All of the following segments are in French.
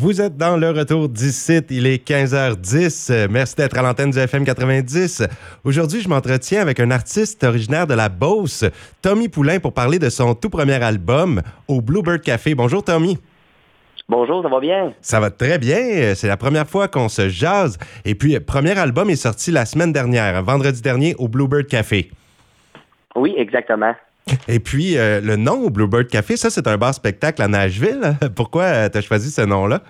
Vous êtes dans le retour d'ici, il est 15h10. Merci d'être à l'antenne du FM 90. Aujourd'hui, je m'entretiens avec un artiste originaire de la Beauce, Tommy Poulain, pour parler de son tout premier album au Bluebird Café. Bonjour Tommy. Bonjour, ça va bien? Ça va très bien. C'est la première fois qu'on se jase. Et puis, premier album est sorti la semaine dernière, vendredi dernier, au Bluebird Café. Oui, exactement. Et puis, euh, le nom Bluebird Café, ça, c'est un bar spectacle à Nashville. Pourquoi euh, tu as choisi ce nom-là?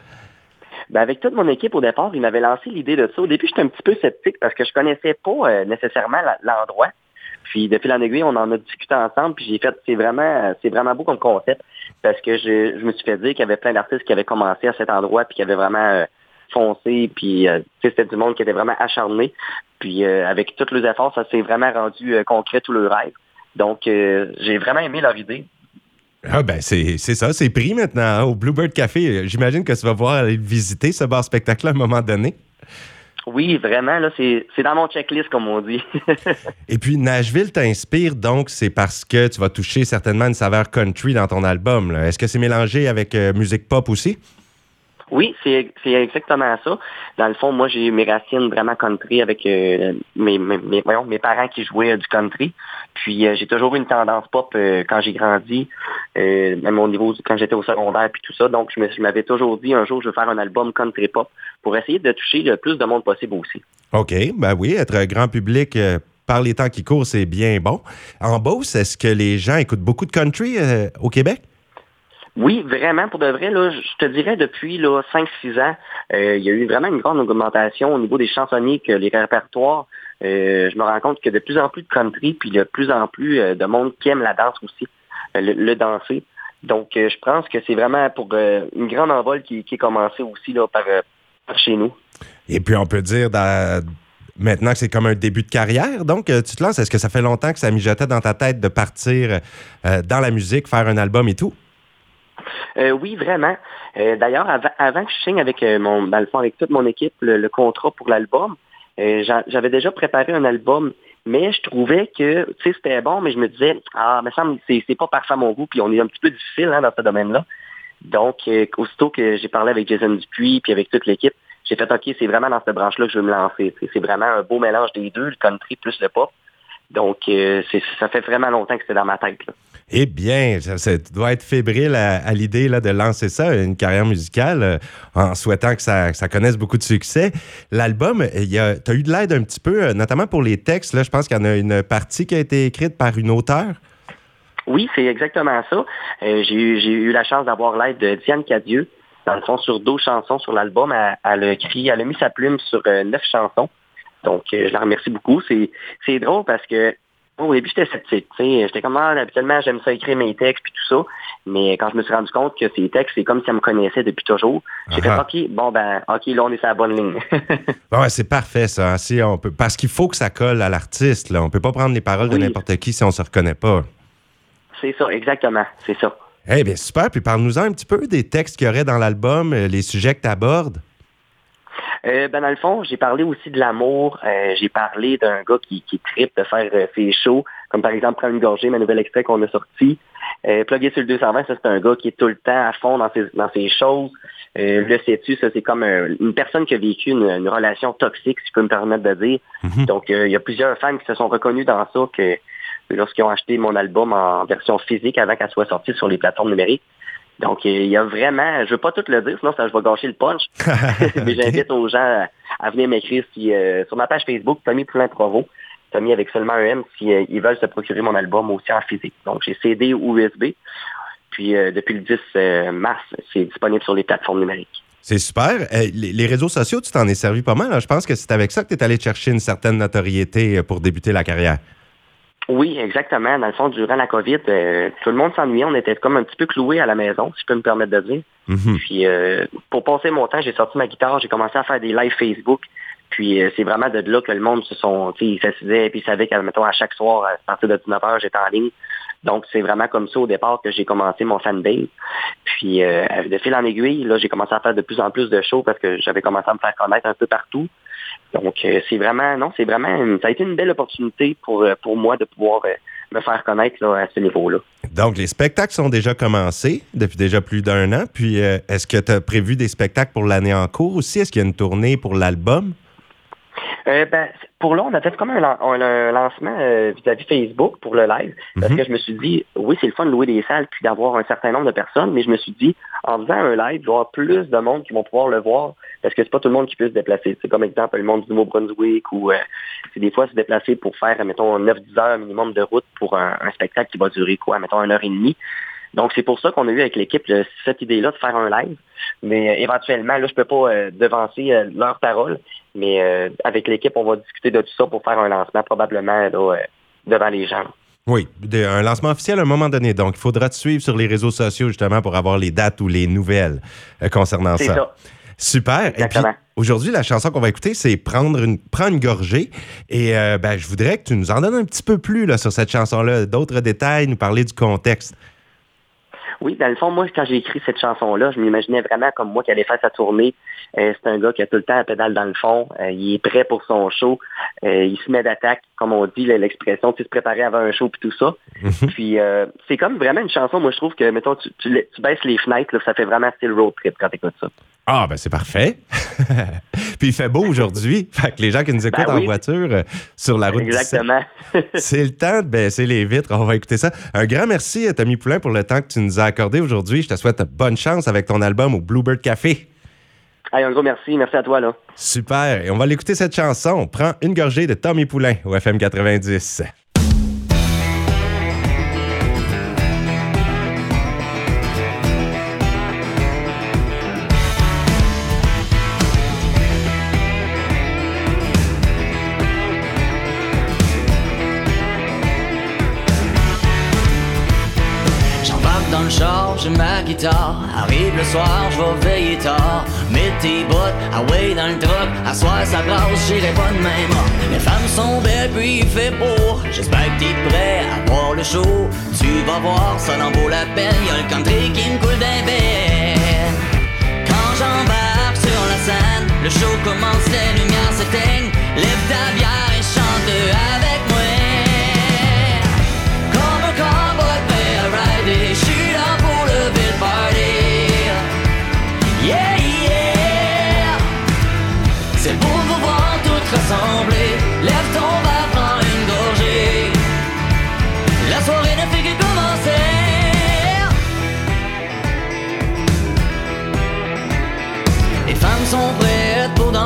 Ben avec toute mon équipe au départ, ils m'avaient lancé l'idée de ça. Au début, j'étais un petit peu sceptique parce que je connaissais pas euh, nécessairement l'endroit. Puis depuis l'an aiguille, on en a discuté ensemble, puis j'ai fait c'est vraiment c'est vraiment beau comme concept parce que je, me suis fait dire qu'il y avait plein d'artistes qui avaient commencé à cet endroit puis qui avaient vraiment foncé, puis c'était du monde qui était vraiment acharné. Puis avec tous les efforts, ça s'est vraiment rendu concret tout le rêve. Donc, euh, j'ai vraiment aimé leur idée. Ah ben c'est ça, c'est pris maintenant hein, au Bluebird Café. J'imagine que tu vas voir aller visiter ce bar spectacle à un moment donné. Oui, vraiment, là, c'est dans mon checklist, comme on dit. Et puis, Nashville t'inspire, donc, c'est parce que tu vas toucher certainement une saveur country dans ton album. Est-ce que c'est mélangé avec euh, musique pop aussi? Oui, c'est exactement ça. Dans le fond, moi, j'ai mes racines vraiment country avec euh, mes, parents qui jouaient du country. Puis euh, j'ai toujours eu une tendance pop euh, quand j'ai grandi, même au niveau quand j'étais au secondaire puis tout ça. Donc, je m'avais toujours dit un jour, je vais faire un album country pop pour essayer de toucher le plus de monde possible aussi. OK, ben oui, être grand public par les temps qui courent, c'est bien bon. En Beauce, est-ce que les gens écoutent beaucoup de country au Québec? Oui, vraiment, pour de vrai, là, je te dirais depuis là, 5-6 ans, euh, il y a eu vraiment une grande augmentation au niveau des chansonniers, que les répertoires. Euh, je me rends compte que de plus en plus de country, puis de plus en plus euh, de monde qui aime la danse aussi, le, danser. Donc, je pense que c'est vraiment pour une grande envol qui, est commencée aussi là, par, par, chez nous. Et puis, on peut dire maintenant que c'est comme un début de carrière. Donc, tu te lances. Est-ce que ça fait longtemps que ça mijotait dans ta tête de partir dans la musique, faire un album et tout? Euh, oui, vraiment. Euh, d'ailleurs, avant, que je signe avec euh, mon, dans le fond, avec toute mon équipe, le, contrat pour l'album, j'avais déjà préparé un album, mais je trouvais que, c'était bon, mais je me disais, ah, mais ça, c'est pas parfait mon goût, puis on est un petit peu difficile hein, dans ce domaine-là. Donc, aussitôt que j'ai parlé avec Jason Dupuis, puis avec toute l'équipe, j'ai fait, OK, c'est vraiment dans cette branche-là que je veux me lancer. C'est vraiment un beau mélange des deux, le country plus le pop. Donc, ça fait vraiment longtemps que c'était dans ma tête. Là. Eh bien, ça, doit être fébrile à, l'idée de lancer ça, une carrière musicale, euh, en souhaitant que ça, connaisse beaucoup de succès. L'album, tu as eu de l'aide un petit peu, euh, notamment pour les textes. Là, je pense qu'il y en a une partie qui a été écrite par une auteure. Oui, c'est exactement ça. Euh, j'ai eu, la chance d'avoir l'aide de Diane Cadieux. Dans le fond, sur 12 chansons sur l'album, elle, elle, a écrit, elle a mis sa plume sur neuf chansons. Donc, je la remercie beaucoup. C'est drôle parce que au début, j'étais sceptique. J'étais comme, ah, habituellement, j'aime ça écrire mes textes puis tout ça. Mais quand je me suis rendu compte que ces textes, c'est comme si elle me connaissait depuis toujours, j'ai fait, OK, bon, ben, OK, là, on est sur la bonne ligne. ouais, c'est parfait, ça. Si on peut... Parce qu'il faut que ça colle à l'artiste. On ne peut pas prendre les paroles de n'importe qui si on ne se reconnaît pas. C'est ça, exactement. C'est ça. Eh bien, super. Puis parle-nous un petit peu des textes qu'il y aurait dans l'album, euh, les sujets que tu abordes. Euh, ben dans le fond, j'ai parlé aussi de l'amour. Euh, j'ai parlé d'un gars qui, qui tripe de faire euh, ses shows, comme par exemple Prendre une gorgée, ma nouvelle extrait qu'on a sorti. Euh, Plugger sur le 220, ça c'est un gars qui est tout le temps à fond dans ses, dans ses choses. Euh, le sais-tu, ça c'est comme une personne qui a vécu une, relation toxique, si je peux me permettre de dire. Mhm. Donc il y a plusieurs fans qui se sont reconnus dans ça que lorsqu'ils ont acheté mon album en version physique avant qu'elle soit sortie sur les plateformes numériques. Donc, il y a vraiment, je veux pas tout le dire, sinon ça je vais gâcher le punch. Mais j'invite aux gens à, venir m'écrire euh, sur ma page Facebook, Tommy Poulin Provo. Tommy avec seulement un M si euh, ils veulent se procurer mon album aussi en physique. Donc, j'ai CD ou USB. Puis, euh, depuis le 10 mars, c'est disponible sur les plateformes numériques. C'est super. les, réseaux sociaux, tu t'en es servi pas mal. Hein? Je pense que c'est avec ça que tu es allé chercher une certaine notoriété pour débuter la carrière. Oui, exactement. Dans le fond, durant la COVID, euh, tout le monde s'ennuyait. On était comme un petit peu cloué à la maison, si je peux me permettre de dire. Mhm. Puis, euh, pour passer mon temps, j'ai sorti ma guitare, j'ai commencé à faire des lives Facebook. Puis, euh, c'est vraiment de là que le monde se sont, tu sais, ils s'assisaient et puis ils savaient qu'à à chaque soir, à partir de 19h, j'étais en ligne. Donc, c'est vraiment comme ça au départ que j'ai commencé mon fanbase. Puis, de fil en aiguille, là, j'ai commencé à faire de plus en plus de shows parce que j'avais commencé à me faire connaître un peu partout. Donc, euh, c'est vraiment, non, c'est vraiment, ça a été une belle opportunité pour, euh, pour moi de pouvoir euh, me faire connaître à ce niveau-là. Donc, les spectacles sont déjà commencés depuis déjà plus d'un an. Puis, est-ce que tu as prévu des spectacles pour l'année en cours aussi? Est-ce qu'il y a une tournée pour l'album? Euh, ben, pour là, on a fait comme un, lancement euh, vis-à-vis Facebook pour le live, parce mhm. que je me suis dit, oui, c'est le fun de louer des salles puis d'avoir un certain nombre de personnes, mais je me suis dit, en faisant un live, il y aura plus de monde qui vont pouvoir le voir, parce que c'est pas tout le monde qui peut se déplacer. C'est comme exemple le monde du Nouveau-Brunswick ou euh, c'est des fois se déplacer pour faire, mettons, 9-10 heures minimum de route pour un, un, spectacle qui va durer quoi, mettons, une heure et demie. Donc, c'est pour ça qu'on a eu avec l'équipe cette idée-là de faire un live. Mais euh, éventuellement, là, je peux pas euh, devancer euh, leur parole, mais avec l'équipe, on va discuter de tout ça pour faire un lancement probablement devant les gens. Oui, un lancement officiel à un moment donné. Donc, il faudra te suivre sur les réseaux sociaux justement pour avoir les dates ou les nouvelles concernant ça. ça. Super. Exactement. Et puis, aujourd'hui, la chanson qu'on va écouter, c'est Prendre une, Prendre une gorgée. Et ben, je voudrais que tu nous en donnes un petit peu plus là, sur cette chanson-là, d'autres détails, nous parler du contexte. Oui, dans le fond, moi, quand j'ai écrit cette chanson-là, je m'imaginais vraiment comme moi qui allait faire sa tournée. Euh, c'est un gars qui a tout le temps la pédale dans le fond. Euh, il est prêt pour son show. Euh, il se met d'attaque, comme on dit, l'expression, tu se préparer avant un show puis tout ça. Mhm. Puis c'est comme vraiment une chanson, moi je trouve que, mettons, tu, tu, baisses les fenêtres, ça fait vraiment style road trip quand tu écoutes ça. Ah, ben c'est parfait. Puis il fait beau aujourd'hui. Fait que les gens qui nous écoutent ben en voiture euh, sur la route Exactement. c'est le temps de baisser les vitres. On va écouter ça. Un grand merci, à Tommy Poulain, pour le temps que tu nous as accordé aujourd'hui. Je te souhaite bonne chance avec ton album au Bluebird Café. Allez, un gros merci. Merci à toi. Là. Super. Et on va l'écouter cette chanson. On prend une gorgée de Tommy Poulain au FM 90. Ma guitare. Arrive le soir, je vais veiller tard. Mets tes bottes, away dans le truck. À soir, ça brasse, j'irai pas de même. Les femmes sont belles, puis il fait beau. J'espère que t'es prêt à voir le show. Tu vas voir, ça n'en vaut la peine. Y'a le country qui me coule d'un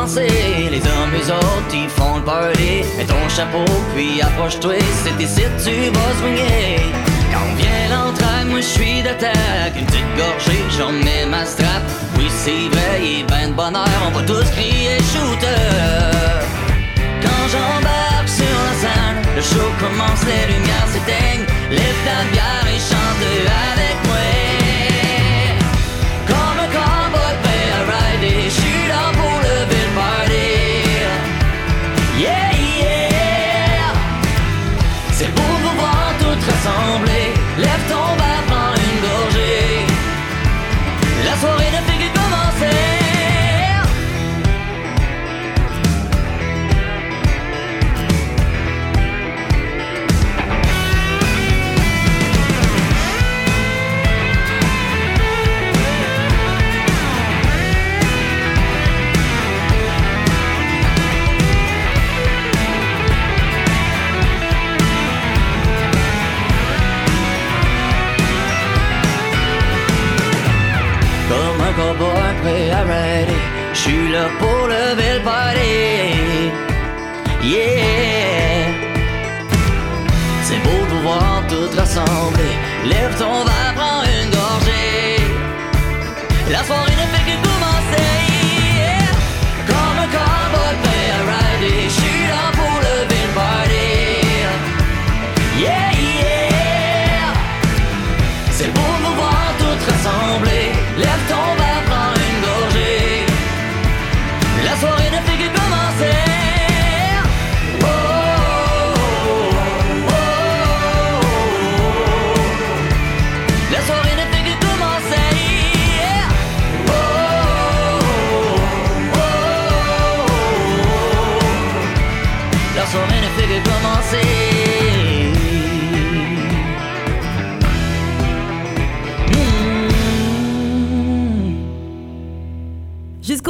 Les hommes, eux autres, ils font le party. Mets ton chapeau, puis approche-toi. C'est ici tu vas swinguer. Quand vient l'entraille, moi je suis d'attaque. Une petite gorgée, j'en mets ma strap. Oui, c'est vrai, il est ben de bonheur, on va tous crier shooter. Quand j'embarque sur la scène, le show commence, les lumières s'éteignent. Lève ta bière La soirée Je suis là pour lever le party. Yeah. C'est beau de voir tout rassembler. Lève ton verre,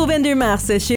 Jusqu'au 22 mars, chez